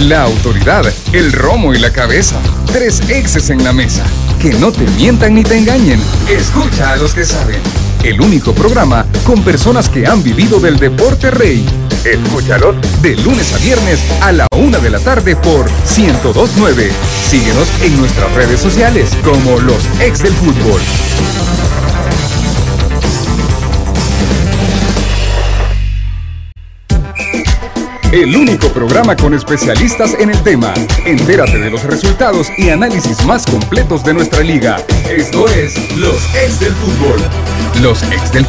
La autoridad, el romo y la cabeza. Tres exes en la mesa. Que no te mientan ni te engañen. Escucha a los que saben. El único programa con personas que han vivido del deporte rey. Escúchalos de lunes a viernes a la una de la tarde por 1029. Síguenos en nuestras redes sociales como los ex del fútbol. El único programa con especialistas en el tema. Entérate de los resultados y análisis más completos de nuestra liga. Esto es Los Ex del Fútbol. Los Ex del